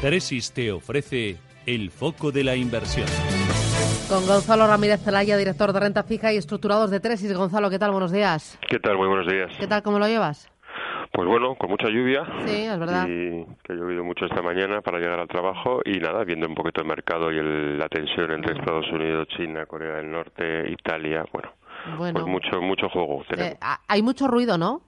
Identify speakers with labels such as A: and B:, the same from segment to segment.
A: Tresis te ofrece el foco de la inversión.
B: Con Gonzalo Ramírez Zelaya, director de renta fija y estructurados de Tresis. Gonzalo, ¿qué tal? Buenos días.
C: ¿Qué tal? Muy buenos días.
B: ¿Qué tal? ¿Cómo lo llevas?
C: Pues bueno, con mucha lluvia.
B: Sí, es verdad.
C: Y que ha llovido mucho esta mañana para llegar al trabajo y nada, viendo un poquito el mercado y el- la tensión entre Estados Unidos, China, Corea del Norte, Italia, bueno,
B: Bueno,
C: pues mucho mucho juego
B: eh, hay mucho ruido, ¿no?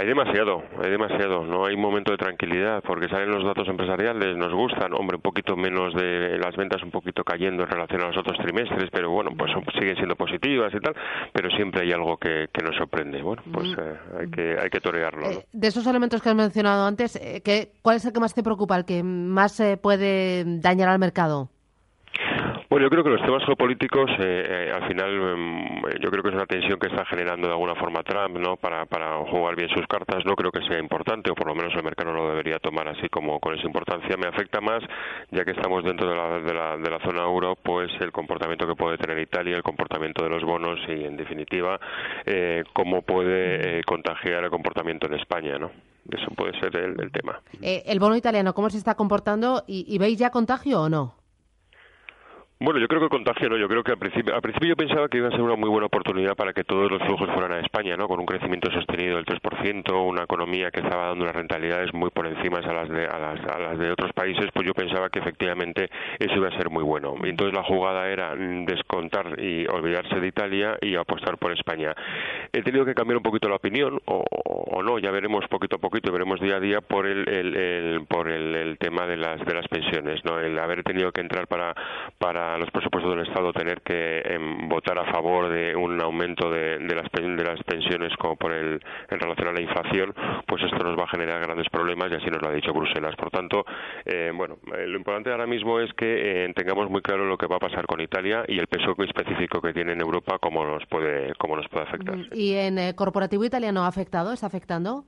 C: Hay demasiado, hay demasiado. No hay momento de tranquilidad porque salen los datos empresariales, nos gustan. Hombre, un poquito menos de las ventas, un poquito cayendo en relación a los otros trimestres, pero bueno, pues son- siguen siendo positivas y tal. Pero siempre hay algo que, que nos sorprende. Bueno, pues eh, hay que hay que torearlo. ¿no?
B: Eh, de esos elementos que has mencionado antes, eh, ¿qué- ¿cuál es el que más te preocupa, el que más eh, puede dañar al mercado?
C: Bueno, yo creo que los temas geopolíticos, eh, eh, al final, em, yo creo que es una tensión que está generando de alguna forma Trump, ¿no? Para, para jugar bien sus cartas. No creo que sea importante, o por lo menos el mercado lo debería tomar así como con esa importancia. Me afecta más, ya que estamos dentro de la, de la, de la zona euro, pues el comportamiento que puede tener Italia, el comportamiento de los bonos y, en definitiva, eh, cómo puede eh, contagiar el comportamiento en España, ¿no? Eso puede ser el, el tema.
B: Eh, el bono italiano, ¿cómo se está comportando? ¿Y, y veis ya contagio o no?
C: Bueno, yo creo que contagio, ¿no? Yo creo que al principio, al principio yo pensaba que iba a ser una muy buena oportunidad para que todos los flujos fueran a España, ¿no? Con un crecimiento sostenido del 3%, una economía que estaba dando unas rentabilidades muy por encima a las de, a las, a las de otros países, pues yo pensaba que efectivamente eso iba a ser muy bueno. Entonces la jugada era mm, descontar y olvidarse de Italia y apostar por España. He tenido que cambiar un poquito la opinión, o, o no, ya veremos poquito a poquito, veremos día a día por el- por el, el tema de las de las pensiones, ¿no? El haber tenido que entrar para para los presupuestos del Estado tener que em, votar a favor de un aumento de, de las de las pensiones como por el en relación a la inflación, pues esto nos va a generar grandes problemas y así nos lo ha dicho Bruselas. Por tanto, eh, bueno, eh, lo importante ahora mismo es que eh, tengamos muy claro lo que va a pasar con Italia y el peso específico que tiene en Europa, cómo nos puede cómo nos puede afectar.
B: ¿Y en eh, corporativo italiano ha afectado? ¿Está afectando?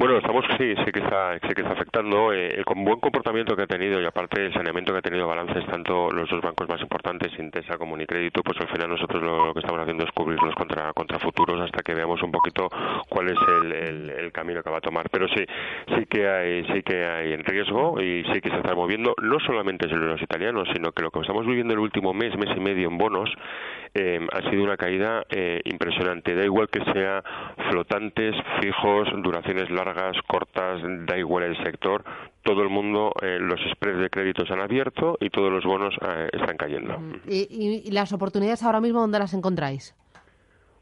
C: Bueno, estamos sí, sí que está, sí que está afectando eh, el con buen comportamiento que ha tenido y aparte el saneamiento que ha tenido balances tanto los dos bancos más importantes, Intesa como Unicrédito, pues al final nosotros lo, que estamos haciendo es cubrirnos contra contra futuros hasta que veamos un poquito cuál es el, camino que va a tomar. Pero sí, sí que hay sí que hay en riesgo y sí que se está moviendo no solamente los italianos, sino que lo que estamos viviendo el último mes, mes y medio en bonos eh, ha sido una caída eh, impresionante. Da igual que sea flotantes, fijos, duraciones largas, cortas, da igual el sector. Todo el mundo, eh, los spreads de crédito se han abierto y todos los bonos eh, están cayendo.
B: ¿Y, y- y las oportunidades ahora mismo dónde las encontráis?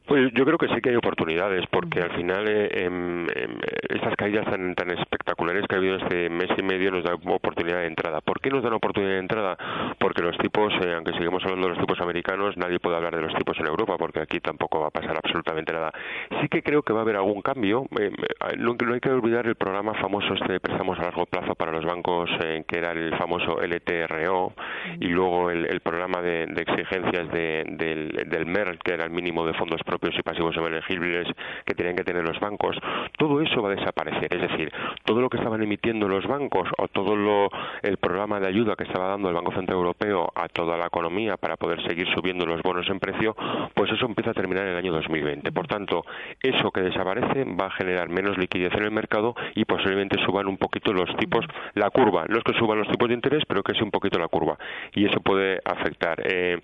C: Pues yo creo que sí que hay oportunidades, porque al final eh, em, em, estas caídas tan, tan espectaculares que ha habido este mes y medio nos dan oportunidad de entrada. ¿Por qué nos dan oportunidad de entrada? Porque los tipos, eh, aunque seguimos hablando de los tipos americanos, nadie puede hablar de los tipos en Europa, porque aquí tampoco va a pasar absolutamente nada. Sí que creo que va a haber algún cambio. eh, no, no hay que olvidar el programa famoso este de préstamos a largo plazo para los bancos, que era el famoso LTRO, y luego el, el programa de, de exigencias de- del, del MER, que era el mínimo de fondos propios y pasivos elegibles que tenían que tener los bancos. Todo eso va a desaparecer. Es decir, todo lo que estaban emitiendo los bancos o todo lo, el programa de ayuda que estaba dando el Banco Central Europeo a toda la economía para poder seguir subiendo los bonos en precio, pues eso empieza a terminar en el año 2020. Por tanto, eso que desaparece va a generar menos liquidez en el mercado y posiblemente suban un poquito los tipos, la curva. No es que suban los tipos de interés, pero que es un poquito la curva. Y eso puede afectar. Eh,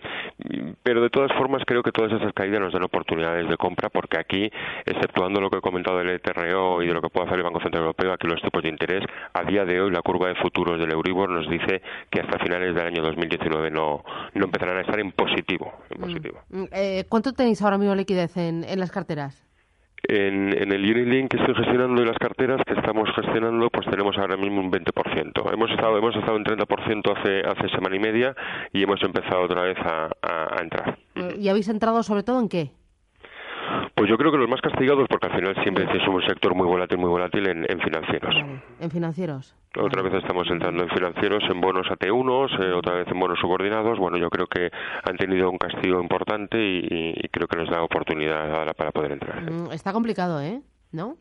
C: pero de todas formas, creo que todas esas caídas nos dan oportunidades de compra porque aquí, exceptuando lo que he comentado del ETRO y de lo que puede hacer el Banco Central Europeo, aquí los tipos de interés, a día de hoy la curva de futuros del Euribor nos dice que hasta finales del año 2019 no, no empezarán a estar en positivo. En positivo.
B: Mm, eh, ¿Cuánto tenéis ahora mismo liquidez en, en las carteras?
C: En, en el Unilink que estoy gestionando y las carteras que estamos gestionando, pues tenemos ahora mismo un 20%. Hemos estado, hemos estado en 30% hace, hace semana y media y hemos empezado otra vez a, a- a entrar.
B: Eh, ¿Y habéis entrado sobre todo en qué?
C: Pues yo creo que los más castigados, porque al final siempre es un sector muy volátil, muy volátil en, financieros.
B: En financieros.
C: Otra vez estamos entrando en financieros, en bonos AT1, eh, otra vez en bonos subordinados. Bueno, yo creo que han tenido un castigo importante y, creo que nos da oportunidad para poder entrar.
B: Mm, está complicado, ¿eh?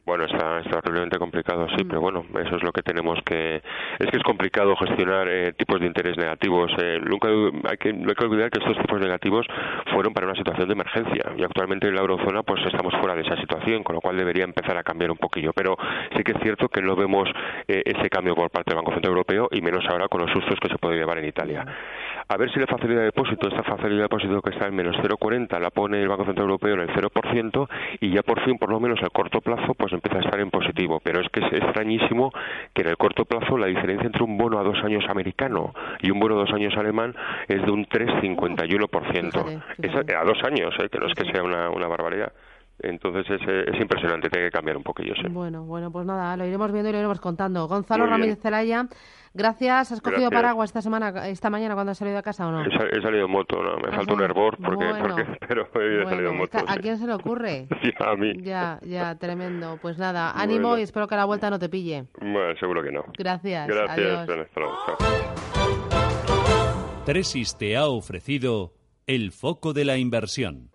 C: Bueno, está, está horriblemente complicado, sí, mm. pero bueno, eso es lo que tenemos que... Es que es complicado gestionar eh, tipos de interés negativos. Eh, nunca hay que, no hay que olvidar que estos tipos negativos fueron para una situación de emergencia y actualmente en la eurozona pues estamos fuera de esa situación, con lo cual debería empezar a cambiar un poquillo. Pero sí que es cierto que no vemos eh, ese cambio por parte del Banco Central Europeo y menos ahora con los sustos que se puede llevar en Italia. A ver si la facilidad de depósito, esta facilidad de depósito que está en menos 0,40 la pone el Banco Central Europeo en el 0% y ya por fin, por lo menos a corto plazo, pues empieza a estar en positivo. Pero es que es extrañísimo que en el corto plazo la diferencia entre un bono a dos años americano y un bono a dos años alemán es de un 3,51%. Es a, dos años, ¿eh? que no es que sea una, una barbaridad. Entonces es, es, impresionante, tiene que cambiar un poquillo. ¿sí?
B: Bueno, bueno, pues nada, lo iremos viendo y lo iremos contando. Gonzalo Ramírez Zelaya, gracias. ¿Has cogido paraguas esta semana, esta mañana cuando has salido a casa o no?
C: He, salido en moto, ¿no? me falta un hervor, porque, porque, pero he salido en moto.
B: ¿A quién se le ocurre?
C: ya, a mí.
B: Ya, ya, tremendo. Pues nada, ánimo y espero que la vuelta no te pille.
C: Bueno, seguro que no.
B: Gracias.
C: Gracias.
A: Tresis te ha ofrecido el foco de la inversión.